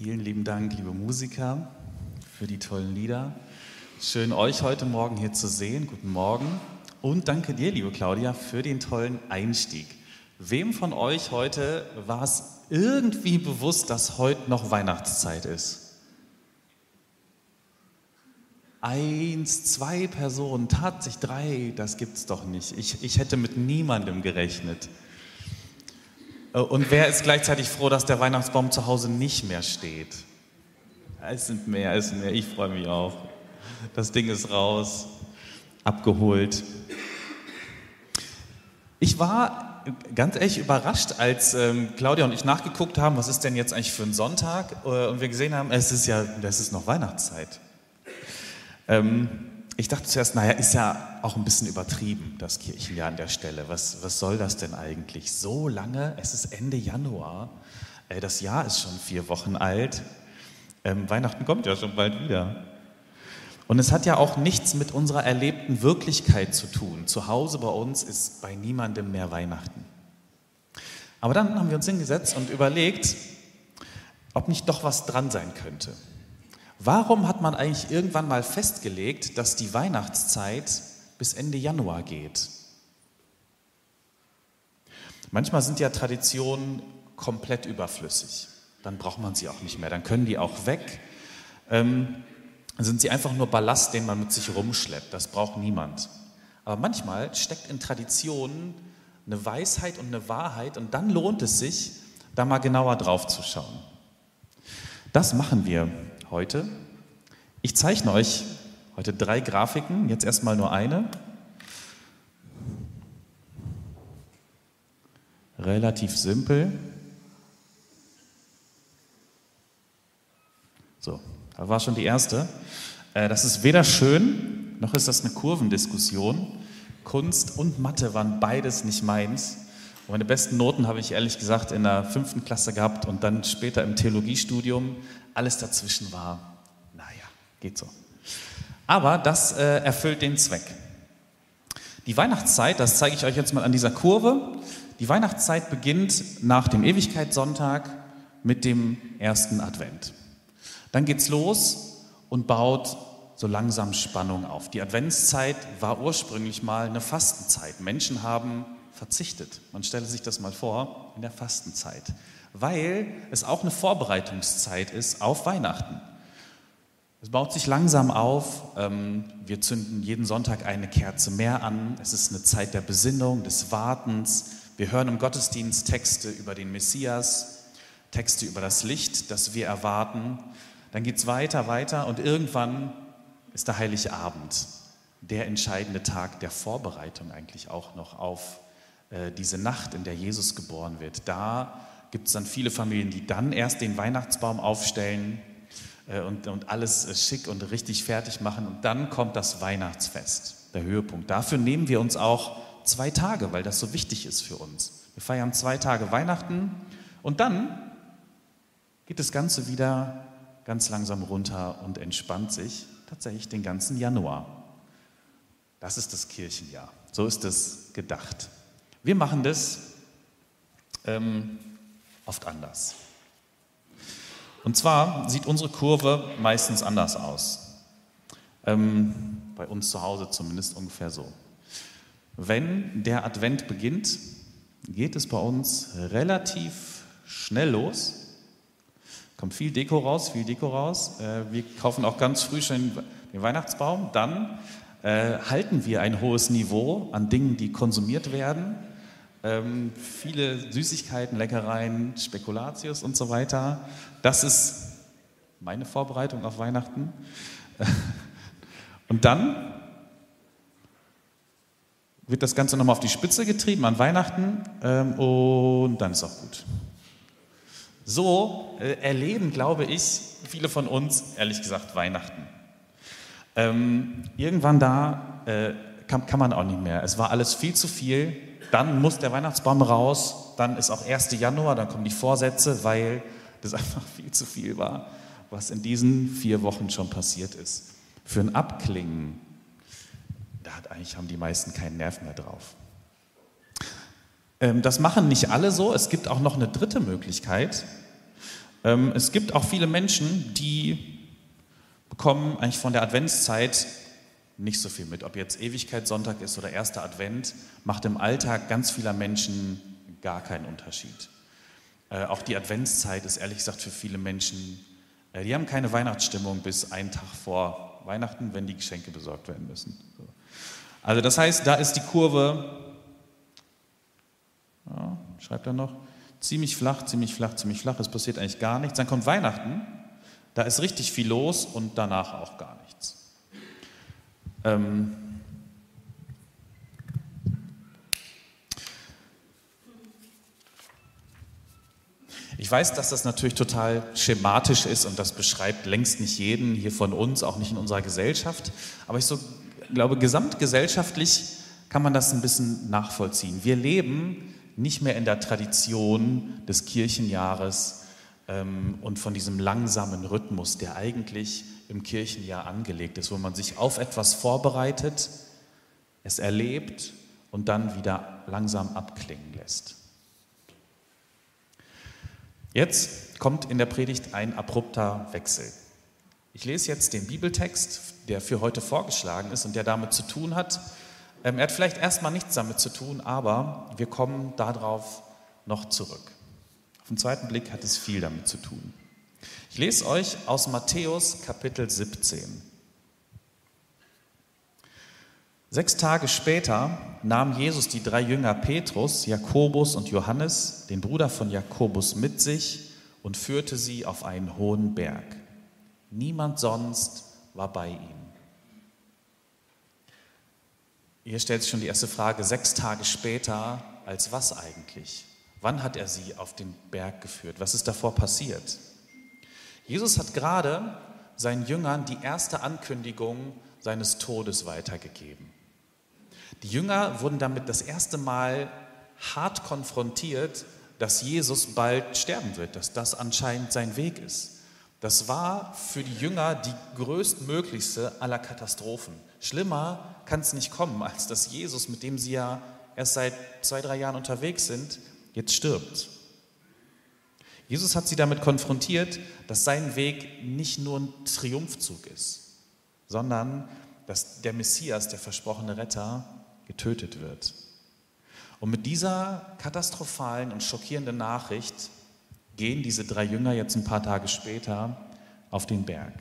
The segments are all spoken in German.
Vielen lieben Dank, liebe Musiker, für die tollen Lieder. Schön, euch heute Morgen hier zu sehen. Guten Morgen. Und danke dir, liebe Claudia, für den tollen Einstieg. Wem von euch heute war es irgendwie bewusst, dass heute noch Weihnachtszeit ist? Eins, zwei Personen, tatsächlich drei, das gibt's doch nicht. Ich, ich hätte mit niemandem gerechnet. Äh, und wer ist gleichzeitig froh, dass der Weihnachtsbaum zu Hause nicht mehr steht? Es sind mehr, es sind mehr. Ich freue mich auch. Das Ding ist raus, abgeholt. Ich war ganz ehrlich überrascht, als ähm, Claudia und ich nachgeguckt haben, was ist denn jetzt eigentlich für ein Sonntag? Äh, und wir gesehen haben, es ist ja, es ist noch Weihnachtszeit. Ähm, ich dachte zuerst, naja, ist ja auch ein bisschen übertrieben, das Kirchenjahr an der Stelle. Was, was soll das denn eigentlich? So lange, es ist Ende Januar, das Jahr ist schon vier Wochen alt, ähm, Weihnachten kommt ja schon bald wieder. Und es hat ja auch nichts mit unserer erlebten Wirklichkeit zu tun. Zu Hause bei uns ist bei niemandem mehr Weihnachten. Aber dann haben wir uns hingesetzt und überlegt, ob nicht doch was dran sein könnte. Warum hat man eigentlich irgendwann mal festgelegt, dass die Weihnachtszeit bis Ende Januar geht? Manchmal sind ja Traditionen komplett überflüssig. Dann braucht man sie auch nicht mehr. Dann können die auch weg. Ähm, sind sie einfach nur Ballast, den man mit sich rumschleppt. Das braucht niemand. Aber manchmal steckt in Traditionen eine Weisheit und eine Wahrheit und dann lohnt es sich, da mal genauer drauf zu schauen. Das machen wir heute. Ich zeichne euch heute drei Grafiken, jetzt erstmal nur eine. Relativ simpel. So, da war schon die erste. Äh, das ist weder schön, noch ist das eine Kurvendiskussion. Kunst und Mathe waren beides nicht meins. Und meine besten Noten habe ich ehrlich gesagt in der fünften Klasse gehabt und dann später im Theologiestudium. Alles dazwischen war, naja, geht so. Aber das äh, erfüllt den Zweck. Die Weihnachtszeit, das zeige ich euch jetzt mal an dieser Kurve. Die Weihnachtszeit beginnt nach dem Ewigkeitssonntag mit dem ersten Advent. Dann geht's los und baut so langsam Spannung auf. Die Adventszeit war ursprünglich mal eine Fastenzeit. Menschen haben verzichtet. Man stelle sich das mal vor in der Fastenzeit weil es auch eine Vorbereitungszeit ist auf Weihnachten. Es baut sich langsam auf. Ähm, wir zünden jeden Sonntag eine Kerze mehr an. Es ist eine Zeit der Besinnung, des Wartens. Wir hören im Gottesdienst Texte über den Messias, Texte über das Licht, das wir erwarten. Dann geht es weiter, weiter und irgendwann ist der Heilige Abend, der entscheidende Tag der Vorbereitung eigentlich auch noch auf äh, diese Nacht, in der Jesus geboren wird. Da gibt es dann viele Familien, die dann erst den Weihnachtsbaum aufstellen äh, und, und alles äh, schick und richtig fertig machen. Und dann kommt das Weihnachtsfest, der Höhepunkt. Dafür nehmen wir uns auch zwei Tage, weil das so wichtig ist für uns. Wir feiern zwei Tage Weihnachten und dann geht das Ganze wieder ganz langsam runter und entspannt sich tatsächlich den ganzen Januar. Das ist das Kirchenjahr. So ist es gedacht. Wir machen das ähm, oft anders. Und zwar sieht unsere Kurve meistens anders aus. Ähm, bei uns zu Hause zumindest ungefähr so. Wenn der Advent beginnt, geht es bei uns relativ schnell los. Kommt viel Deko raus, viel Deko raus. Äh, wir kaufen auch ganz früh schon den Weihnachtsbaum. Dann äh, halten wir ein hohes Niveau an Dingen, die konsumiert werden. Ähm, viele Süßigkeiten, Leckereien, Spekulatius und so weiter. Das ist meine Vorbereitung auf Weihnachten. Und dann wird das Ganze nochmal auf die Spitze getrieben an Weihnachten ähm, und dann ist auch gut. So äh, erleben, glaube ich, viele von uns, ehrlich gesagt, Weihnachten. Ähm, irgendwann da äh, kann, kann man auch nicht mehr. Es war alles viel zu viel dann muss der Weihnachtsbaum raus, dann ist auch 1. Januar, dann kommen die Vorsätze, weil das einfach viel zu viel war, was in diesen vier Wochen schon passiert ist. Für ein Abklingen, da hat eigentlich haben die meisten keinen Nerv mehr drauf. Ähm, das machen nicht alle so. Es gibt auch noch eine dritte Möglichkeit. Ähm, es gibt auch viele Menschen, die bekommen eigentlich von der Adventszeit nicht so viel mit. Ob jetzt Ewigkeitssonntag ist oder erster Advent, macht im Alltag ganz vieler Menschen gar keinen Unterschied. Äh, auch die Adventszeit ist ehrlich gesagt für viele Menschen, äh, die haben keine Weihnachtsstimmung bis einen Tag vor Weihnachten, wenn die Geschenke besorgt werden müssen. So. Also das heißt, da ist die Kurve, ja, schreibt er noch, ziemlich flach, ziemlich flach, ziemlich flach, es passiert eigentlich gar nichts. Dann kommt Weihnachten, da ist richtig viel los und danach auch gar nichts. Ähm, Ich weiß, dass das natürlich total schematisch ist und das beschreibt längst nicht jeden hier von uns, auch nicht in unserer Gesellschaft. Aber ich so glaube, gesamtgesellschaftlich kann man das ein bisschen nachvollziehen. Wir leben nicht mehr in der Tradition des Kirchenjahres ähm, und von diesem langsamen Rhythmus, der eigentlich im Kirchenjahr angelegt ist, wo man sich auf etwas vorbereitet, es erlebt und dann wieder langsam abklingen lässt. Jetzt kommt in der Predigt ein abrupter Wechsel. Ich lese jetzt den Bibeltext, der für heute vorgeschlagen ist und der damit zu tun hat. Ähm, er hat vielleicht erstmal nichts damit zu tun, aber wir kommen darauf noch zurück. Auf den zweiten Blick hat es viel damit zu tun. Ich lese euch aus Matthäus Kapitel 17. Sechs Tage später nahm Jesus die drei Jünger Petrus, Jakobus und Johannes, den Bruder von Jakobus, mit sich und führte sie auf einen hohen Berg. Niemand sonst war bei ihm. Hier stellt sich schon die erste Frage, sechs Tage später, als was eigentlich? Wann hat er sie auf den Berg geführt? Was ist davor passiert? Jesus hat gerade seinen Jüngern die erste Ankündigung seines Todes weitergegeben. Die Jünger wurden damit das erste Mal hart konfrontiert, dass Jesus bald sterben wird, dass das anscheinend sein Weg ist. Das war für die Jünger die größtmöglichste aller Katastrophen. Schlimmer kann es nicht kommen, als dass Jesus, mit dem sie ja erst seit zwei, drei Jahren unterwegs sind, jetzt stirbt. Jesus hat sie damit konfrontiert, dass sein Weg nicht nur ein Triumphzug ist, sondern dass der Messias, der versprochene Retter, getötet wird. Und mit dieser katastrophalen und schockierenden Nachricht gehen diese drei Jünger jetzt ein paar Tage später auf den Berg.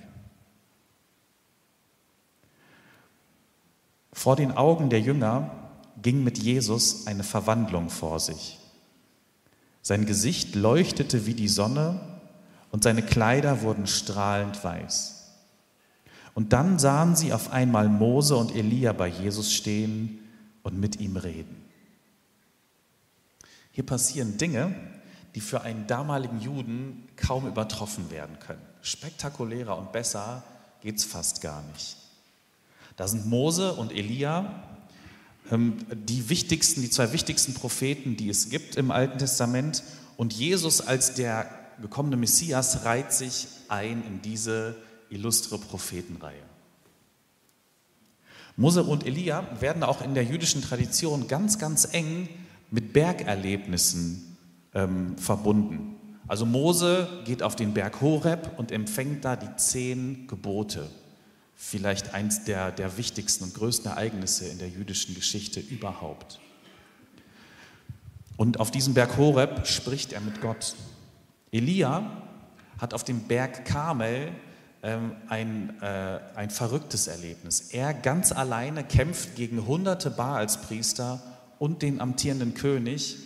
Vor den Augen der Jünger ging mit Jesus eine Verwandlung vor sich. Sein Gesicht leuchtete wie die Sonne und seine Kleider wurden strahlend weiß. Und dann sahen sie auf einmal Mose und Elia bei Jesus stehen und mit ihm reden. Hier passieren Dinge, die für einen damaligen Juden kaum übertroffen werden können. Spektakulärer und besser geht es fast gar nicht. Da sind Mose und Elia, die wichtigsten, die zwei wichtigsten Propheten, die es gibt im Alten Testament. Und Jesus als der gekommene Messias reiht sich ein in diese illustre Prophetenreihe. Mose und Elia werden auch in der jüdischen Tradition ganz, ganz eng mit Bergerlebnissen ähm, verbunden. Also Mose geht auf den Berg Horeb und empfängt da die zehn Gebote. Vielleicht eins der, der wichtigsten und größten Ereignisse in der jüdischen Geschichte überhaupt. Und auf diesem Berg Horeb spricht er mit Gott. Elia hat auf dem Berg Karmel ähm, ein, äh, ein verrücktes Erlebnis. Er ganz alleine kämpft gegen hunderte Baalspriester und den amtierenden König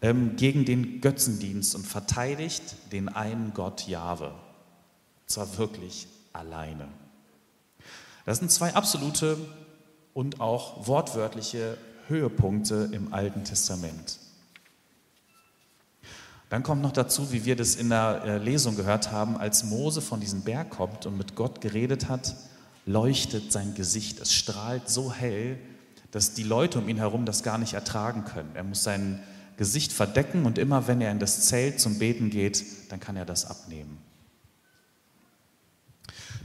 ähm, gegen den Götzendienst und verteidigt den einen Gott Jahwe. Zwar wirklich alleine. Das sind zwei absolute und auch wortwörtliche Höhepunkte im Alten Testament. Dann kommt noch dazu, wie wir das in der äh, Lesung gehört haben, als Mose von diesem Berg kommt und mit Gott geredet hat, leuchtet sein Gesicht. Es strahlt so hell, dass die Leute um ihn herum das gar nicht ertragen können. Er muss sein Gesicht verdecken und immer wenn er in das Zelt zum Beten geht, dann kann er das abnehmen.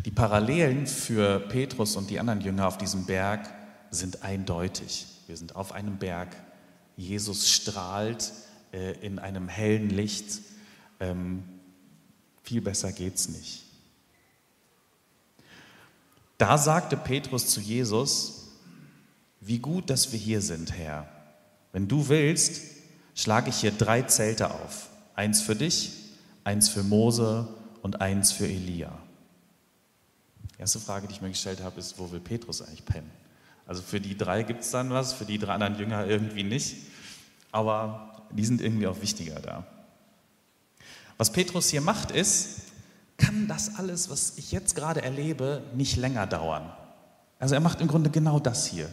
Die Parallelen für Petrus und die anderen Jünger auf diesem Berg sind eindeutig. Wir sind auf einem Berg. Jesus strahlt äh, in einem hellen Licht. Ähm, Viel besser geht's nicht. Da sagte Petrus zu Jesus, wie gut, dass wir hier sind, Herr. Wenn du willst, schlage ich hier drei Zelte auf. Eins für dich, eins für Mose und eins für Elia. Erste Frage, die ich mir gestellt habe, ist, wo will Petrus eigentlich pennen? Also für die drei gibt es dann was, für die drei anderen Jünger irgendwie nicht. Aber die sind irgendwie auch wichtiger da. Was Petrus hier macht, ist, kann das alles, was ich jetzt gerade erlebe, nicht länger dauern. Also er macht im Grunde genau das hier.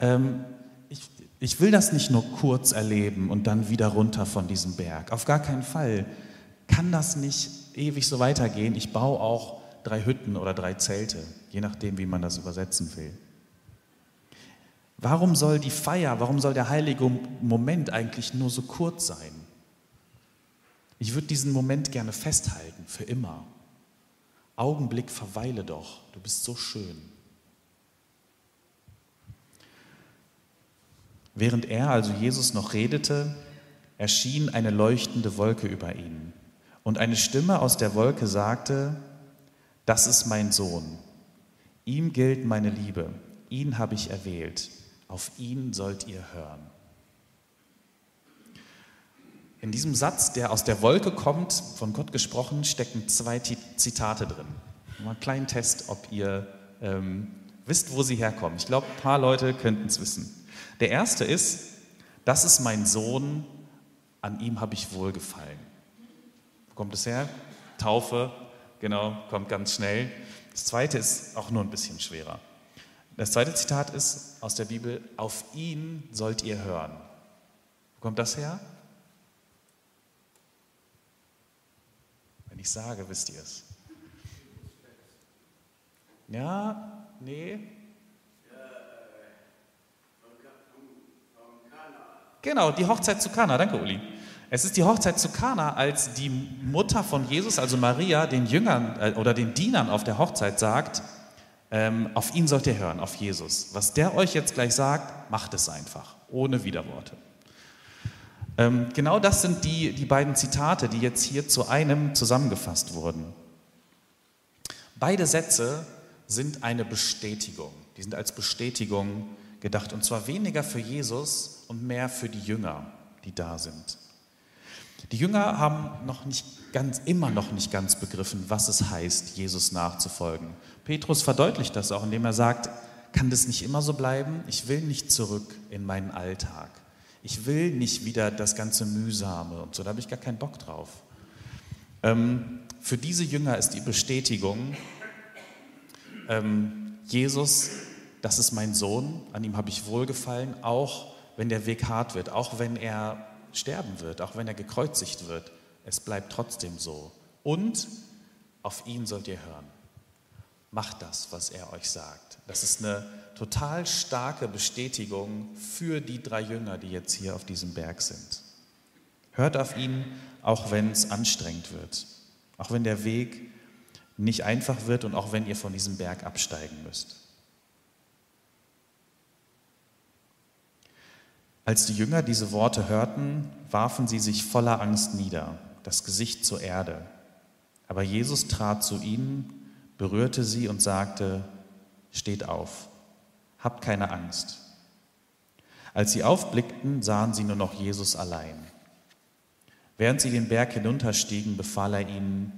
Ähm, ich, ich will das nicht nur kurz erleben und dann wieder runter von diesem Berg. Auf gar keinen Fall kann das nicht ewig so weitergehen. Ich baue auch drei Hütten oder drei Zelte, je nachdem, wie man das übersetzen will. Warum soll die Feier, warum soll der heilige Moment eigentlich nur so kurz sein? Ich würde diesen Moment gerne festhalten, für immer. Augenblick, verweile doch, du bist so schön. Während er, also Jesus, noch redete, erschien eine leuchtende Wolke über ihn. Und eine Stimme aus der Wolke sagte, das ist mein Sohn, ihm gilt meine Liebe, ihn habe ich erwählt, auf ihn sollt ihr hören. In diesem Satz, der aus der Wolke kommt, von Gott gesprochen, stecken zwei Zitate drin. Mal einen kleinen Test, ob ihr ähm, wisst, wo sie herkommen. Ich glaube, ein paar Leute könnten es wissen. Der erste ist, das ist mein Sohn, an ihm habe ich wohlgefallen. Wo kommt es her? Taufe, genau, kommt ganz schnell. Das zweite ist auch nur ein bisschen schwerer. Das zweite Zitat ist aus der Bibel, auf ihn sollt ihr hören. Wo kommt das her? Wenn ich sage, wisst ihr es. Ja, nee, Genau, die Hochzeit zu Kana. Danke, Uli. Es ist die Hochzeit zu Kana, als die Mutter von Jesus, also Maria, den Jüngern äh, oder den Dienern auf der Hochzeit sagt, ähm, auf ihn sollt ihr hören, auf Jesus. Was der euch jetzt gleich sagt, macht es einfach, ohne Widerworte. Ähm, genau das sind die, die beiden Zitate, die jetzt hier zu einem zusammengefasst wurden. Beide Sätze sind eine Bestätigung. Die sind als Bestätigung gedacht. Und zwar weniger für Jesus und mehr für die Jünger, die da sind. Die Jünger haben noch nicht ganz, immer noch nicht ganz begriffen, was es heißt, Jesus nachzufolgen. Petrus verdeutlicht das auch, indem er sagt, kann das nicht immer so bleiben? Ich will nicht zurück in meinen Alltag. Ich will nicht wieder das ganze Mühsame und so, da habe ich gar keinen Bock drauf. Ähm, für diese Jünger ist die Bestätigung, ähm, Jesus das ist mein Sohn, an ihm habe ich wohlgefallen, auch wenn der Weg hart wird, auch wenn er sterben wird, auch wenn er gekreuzigt wird. Es bleibt trotzdem so. Und auf ihn sollt ihr hören. Macht das, was er euch sagt. Das ist eine total starke Bestätigung für die drei Jünger, die jetzt hier auf diesem Berg sind. Hört auf ihn, auch wenn es anstrengend wird, auch wenn der Weg nicht einfach wird und auch wenn ihr von diesem Berg absteigen müsst. Als die Jünger diese Worte hörten, warfen sie sich voller Angst nieder, das Gesicht zur Erde. Aber Jesus trat zu ihnen, berührte sie und sagte, Steht auf, habt keine Angst. Als sie aufblickten, sahen sie nur noch Jesus allein. Während sie den Berg hinunterstiegen, befahl er ihnen,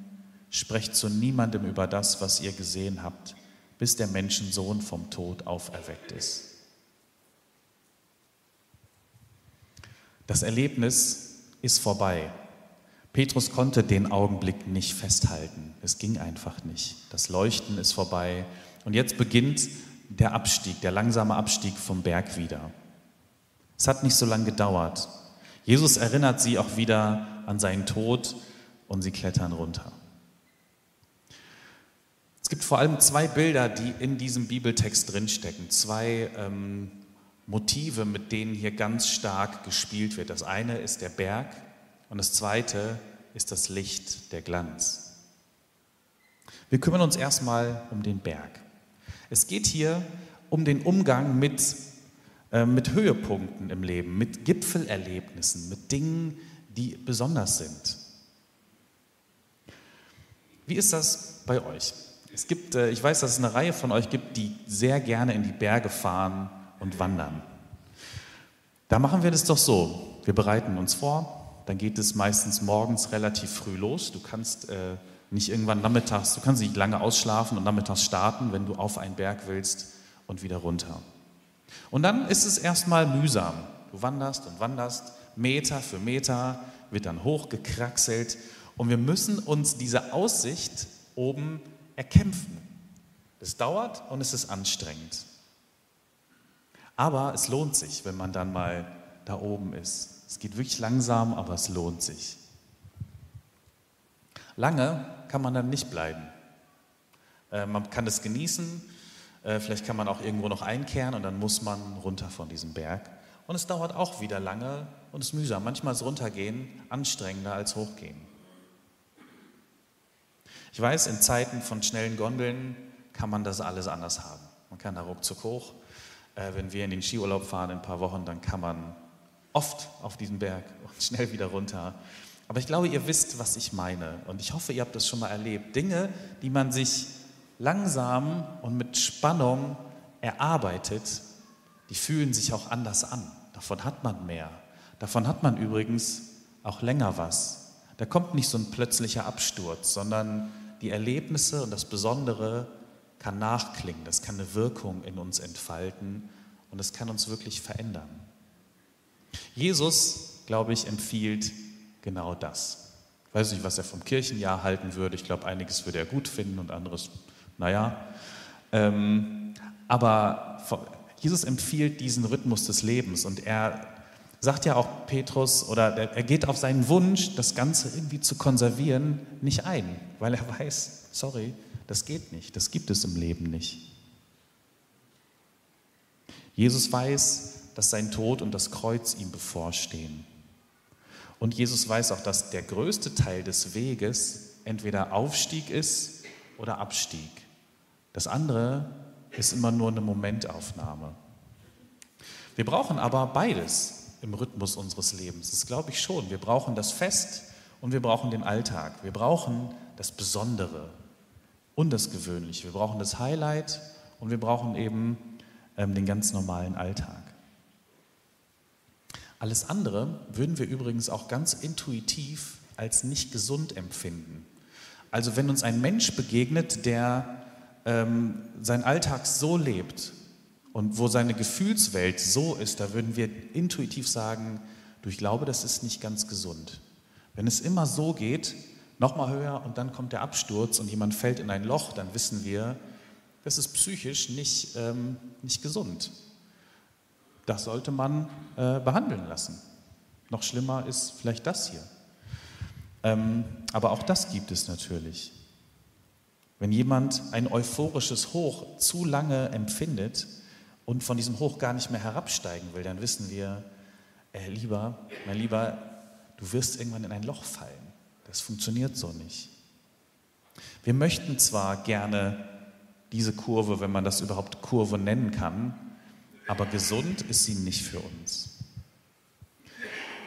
Sprecht zu niemandem über das, was ihr gesehen habt, bis der Menschensohn vom Tod auferweckt ist. Das Erlebnis ist vorbei. Petrus konnte den Augenblick nicht festhalten. Es ging einfach nicht. Das Leuchten ist vorbei. Und jetzt beginnt der Abstieg, der langsame Abstieg vom Berg wieder. Es hat nicht so lange gedauert. Jesus erinnert sie auch wieder an seinen Tod und sie klettern runter. Es gibt vor allem zwei Bilder, die in diesem Bibeltext drinstecken. Zwei ähm, Motive, mit denen hier ganz stark gespielt wird. Das eine ist der Berg und das zweite ist das Licht, der Glanz. Wir kümmern uns erstmal um den Berg. Es geht hier um den Umgang mit, äh, mit Höhepunkten im Leben, mit Gipfelerlebnissen, mit Dingen, die besonders sind. Wie ist das bei euch? Es gibt, äh, ich weiß, dass es eine Reihe von euch gibt, die sehr gerne in die Berge fahren und wandern. Da machen wir das doch so. Wir bereiten uns vor, dann geht es meistens morgens relativ früh los. Du kannst äh, nicht irgendwann nachmittags, du kannst nicht lange ausschlafen und nachmittags starten, wenn du auf einen Berg willst und wieder runter. Und dann ist es erstmal mühsam. Du wanderst und wanderst, Meter für Meter, wird dann hochgekraxelt und wir müssen uns diese Aussicht oben erkämpfen. Es dauert und es ist anstrengend. Aber es lohnt sich, wenn man dann mal da oben ist. Es geht wirklich langsam, aber es lohnt sich. Lange kann man dann nicht bleiben. Äh, man kann es genießen, äh, vielleicht kann man auch irgendwo noch einkehren und dann muss man runter von diesem Berg. Und es dauert auch wieder lange und es ist mühsam. Manchmal ist runtergehen anstrengender als hochgehen. Ich weiß, in Zeiten von schnellen Gondeln kann man das alles anders haben. Man kann da ruckzuck hoch. Äh, wenn wir in den Skiurlaub fahren in ein paar Wochen, dann kann man oft auf diesen Berg und schnell wieder runter. Aber ich glaube, ihr wisst, was ich meine. Und ich hoffe, ihr habt das schon mal erlebt. Dinge, die man sich langsam und mit Spannung erarbeitet, die fühlen sich auch anders an. Davon hat man mehr. Davon hat man übrigens auch länger was. Da kommt nicht so ein plötzlicher Absturz, sondern die Erlebnisse und das Besondere kann nachklingen, das kann eine Wirkung in uns entfalten und das kann uns wirklich verändern. Jesus, glaube ich, empfiehlt genau das. Ich weiß nicht, was er vom Kirchenjahr halten würde. Ich glaube, einiges würde er gut finden und anderes, naja. Ähm, aber Jesus empfiehlt diesen Rhythmus des Lebens und er sagt ja auch Petrus oder er geht auf seinen Wunsch, das Ganze irgendwie zu konservieren, nicht ein, weil er weiß, sorry, das geht nicht, das gibt es im Leben nicht. Jesus weiß, dass sein Tod und das Kreuz ihm bevorstehen. Und Jesus weiß auch, dass der größte Teil des Weges entweder Aufstieg ist oder Abstieg. Das andere ist immer nur eine Momentaufnahme. Wir brauchen aber beides im Rhythmus unseres Lebens. Das glaube ich schon. Wir brauchen das Fest und wir brauchen den Alltag. Wir brauchen das Besondere und das Gewöhnliche. Wir brauchen das Highlight und wir brauchen eben ähm, den ganz normalen Alltag. Alles andere würden wir übrigens auch ganz intuitiv als nicht gesund empfinden. Also wenn uns ein Mensch begegnet, der ähm, seinen Alltag so lebt und wo seine Gefühlswelt so ist, da würden wir intuitiv sagen, du, ich glaube, das ist nicht ganz gesund. Wenn es immer so geht, nochmal höher und dann kommt der Absturz und jemand fällt in ein Loch, dann wissen wir, das ist psychisch nicht, ähm, nicht gesund. Das sollte man äh, behandeln lassen. Noch schlimmer ist vielleicht das hier. Ähm, aber auch das gibt es natürlich. Wenn jemand ein euphorisches Hoch zu lange empfindet und von diesem Hoch gar nicht mehr herabsteigen will, dann wissen wir, äh, lieber, mein Lieber, du wirst irgendwann in ein Loch fallen. Das funktioniert so nicht. Wir möchten zwar gerne diese Kurve, wenn man das überhaupt Kurve nennen kann, aber gesund ist sie nicht für uns.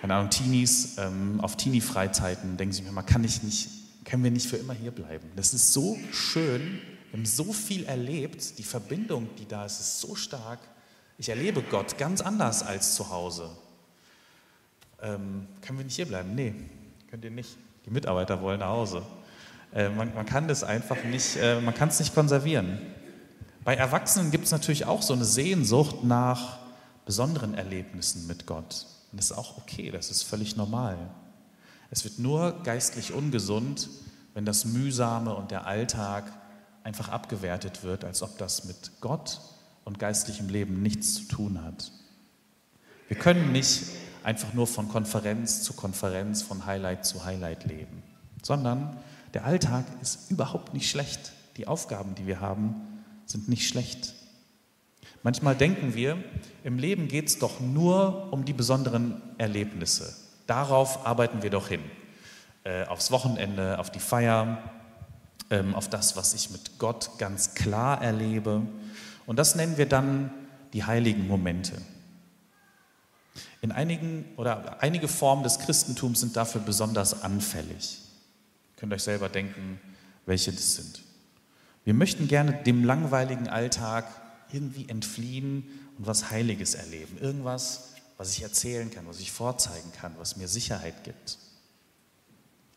Keine Ahnung, Teenies, ähm, auf Teenie-Freizeiten denken sie mir immer, kann ich nicht, können wir nicht für immer hier bleiben? Das ist so schön, wir haben so viel erlebt, die Verbindung, die da ist, ist so stark. Ich erlebe Gott ganz anders als zu Hause. Ähm, können wir nicht hier bleiben? Nee, könnt ihr nicht. Die Mitarbeiter wollen nach Hause. Äh, man, man, kann das einfach nicht, äh, man kann es nicht konservieren. Bei Erwachsenen gibt es natürlich auch so eine Sehnsucht nach besonderen Erlebnissen mit Gott. Und das ist auch okay, das ist völlig normal. Es wird nur geistlich ungesund, wenn das Mühsame und der Alltag einfach abgewertet wird, als ob das mit Gott und geistlichem Leben nichts zu tun hat. Wir können nicht einfach nur von Konferenz zu Konferenz, von Highlight zu Highlight leben, sondern der Alltag ist überhaupt nicht schlecht. Die Aufgaben, die wir haben, sind nicht schlecht. Manchmal denken wir, im Leben geht es doch nur um die besonderen Erlebnisse. Darauf arbeiten wir doch hin. Äh, aufs Wochenende, auf die Feier, ähm, auf das, was ich mit Gott ganz klar erlebe. Und das nennen wir dann die heiligen Momente. In einigen oder einige Formen des Christentums sind dafür besonders anfällig. Ihr könnt euch selber denken, welche das sind. Wir möchten gerne dem langweiligen Alltag irgendwie entfliehen und was Heiliges erleben. Irgendwas, was ich erzählen kann, was ich vorzeigen kann, was mir Sicherheit gibt.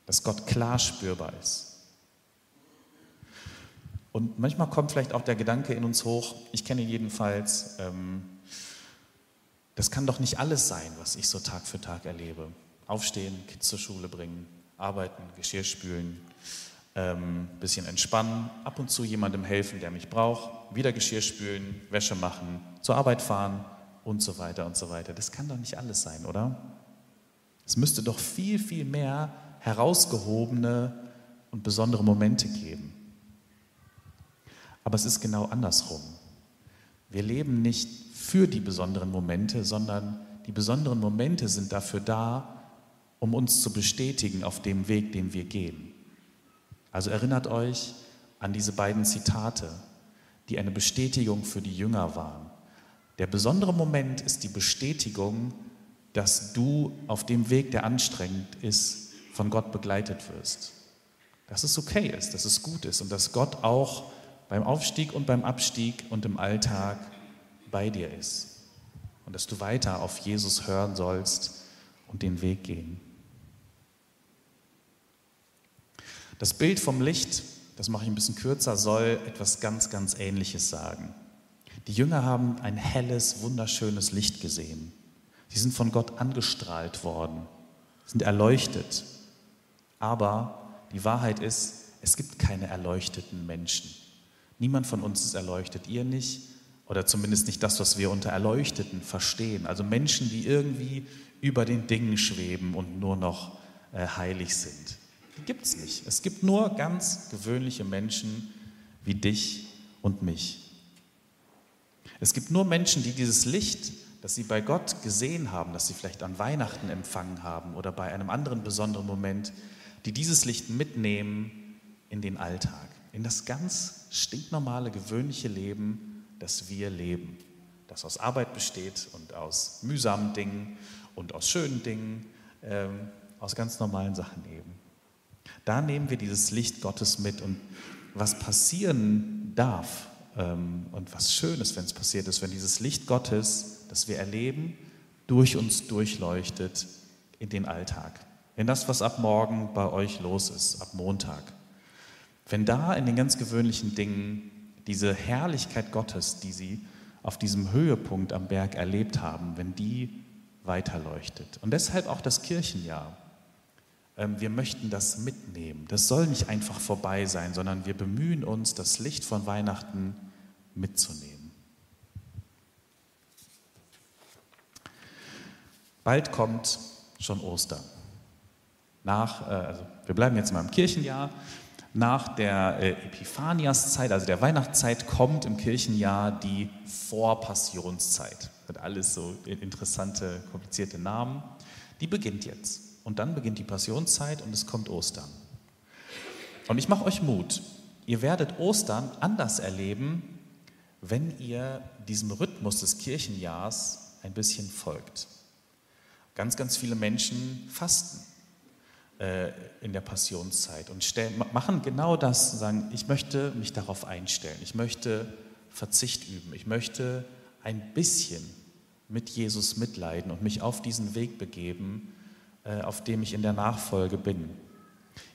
Dass Gott klar spürbar ist. Und manchmal kommt vielleicht auch der Gedanke in uns hoch, ich kenne ihn jedenfalls, ähm, das kann doch nicht alles sein, was ich so Tag für Tag erlebe. Aufstehen, Kids zur Schule bringen, arbeiten, Geschirr spülen, ähm, bisschen entspannen, ab und zu jemandem helfen, der mich braucht, wieder Geschirr spülen, Wäsche machen, zur Arbeit fahren und so weiter und so weiter. Das kann doch nicht alles sein, oder? Es müsste doch viel, viel mehr herausgehobene und besondere Momente geben. Aber es ist genau andersrum. Wir leben nicht für die besonderen Momente, sondern die besonderen Momente sind dafür da, um uns zu bestätigen auf dem Weg, den wir gehen. Also erinnert euch an diese beiden Zitate, die eine Bestätigung für die Jünger waren. Der besondere Moment ist die Bestätigung, dass du auf dem Weg, der anstrengend ist, von Gott begleitet wirst. Dass es okay ist, dass es gut ist und dass Gott auch beim Aufstieg und beim Abstieg und im Alltag bei dir ist. Und dass du weiter auf Jesus hören sollst und den Weg gehen. Das Bild vom Licht, das mache ich ein bisschen kürzer, soll etwas ganz, ganz Ähnliches sagen. Die Jünger haben ein helles, wunderschönes Licht gesehen. Sie sind von Gott angestrahlt worden, sind erleuchtet. Aber die Wahrheit ist, es gibt keine erleuchteten Menschen. Niemand von uns ist erleuchtet, ihr nicht, oder zumindest nicht das, was wir unter Erleuchteten verstehen. Also Menschen, die irgendwie über den Dingen schweben und nur noch äh, heilig sind. Die gibt es nicht. Es gibt nur ganz gewöhnliche Menschen wie dich und mich. Es gibt nur Menschen, die dieses Licht, das sie bei Gott gesehen haben, das sie vielleicht an Weihnachten empfangen haben oder bei einem anderen besonderen Moment, die dieses Licht mitnehmen in den Alltag in das ganz stinknormale, gewöhnliche Leben, das wir leben, das aus Arbeit besteht und aus mühsamen Dingen und aus schönen Dingen, ähm, aus ganz normalen Sachen eben. Da nehmen wir dieses Licht Gottes mit und was passieren darf ähm, und was schön ist, wenn es passiert ist, wenn dieses Licht Gottes, das wir erleben, durch uns durchleuchtet in den Alltag, in das, was ab morgen bei euch los ist, ab Montag. Wenn da in den ganz gewöhnlichen Dingen diese Herrlichkeit Gottes, die sie auf diesem Höhepunkt am Berg erlebt haben, wenn die weiterleuchtet. Und deshalb auch das Kirchenjahr. Ähm, wir möchten das mitnehmen. Das soll nicht einfach vorbei sein, sondern wir bemühen uns, das Licht von Weihnachten mitzunehmen. Bald kommt schon Ostern. Nach, äh, also wir bleiben jetzt mal im Kirchenjahr nach der äh, Epiphaniaszeit, also der Weihnachtszeit, kommt im Kirchenjahr die Vorpassionszeit. Hat alles so interessante, komplizierte Namen. Die beginnt jetzt. Und dann beginnt die Passionszeit und es kommt Ostern. Und ich mache euch Mut. Ihr werdet Ostern anders erleben, wenn ihr diesem Rhythmus des Kirchenjahrs ein bisschen folgt. Ganz, ganz viele Menschen fasten äh, in der Passionszeit und stellen, machen genau das, sagen, ich möchte mich darauf einstellen, ich möchte Verzicht üben, ich möchte ein bisschen mit Jesus mitleiden und mich auf diesen Weg begeben, äh, auf dem ich in der Nachfolge bin.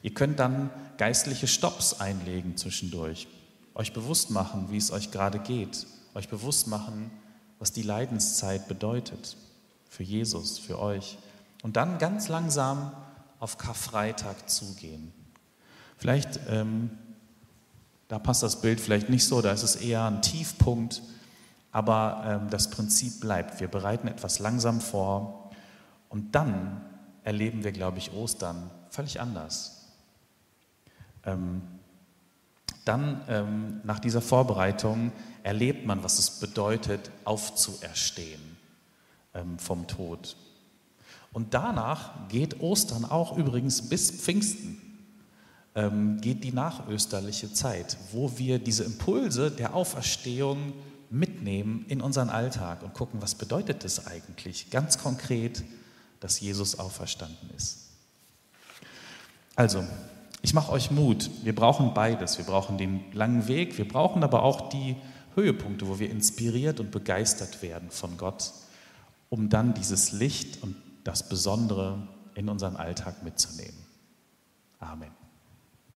Ihr könnt dann geistliche Stops einlegen zwischendurch, euch bewusst machen, wie es euch gerade geht, euch bewusst machen, was die Leidenszeit bedeutet für Jesus, für euch. Und dann ganz langsam auf Karfreitag zugehen. Vielleicht, ähm, da passt das Bild vielleicht nicht so, da ist es eher ein Tiefpunkt, aber ähm, das Prinzip bleibt. Wir bereiten etwas langsam vor und dann erleben wir, glaube ich, Ostern völlig anders. Ähm, dann ähm, nach dieser Vorbereitung erlebt man, was es bedeutet, aufzuerstehen ähm, vom Tod. Und danach geht Ostern auch übrigens bis Pfingsten, ähm, geht die nachösterliche Zeit, wo wir diese Impulse der Auferstehung mitnehmen in unseren Alltag und gucken, was bedeutet das eigentlich ganz konkret, dass Jesus auferstanden ist. Also, Ich mache euch Mut. Wir brauchen beides. Wir brauchen den langen Weg, wir brauchen aber auch die Höhepunkte, wo wir inspiriert und begeistert werden von Gott, um dann dieses Licht und das Besondere in unseren Alltag mitzunehmen. Amen.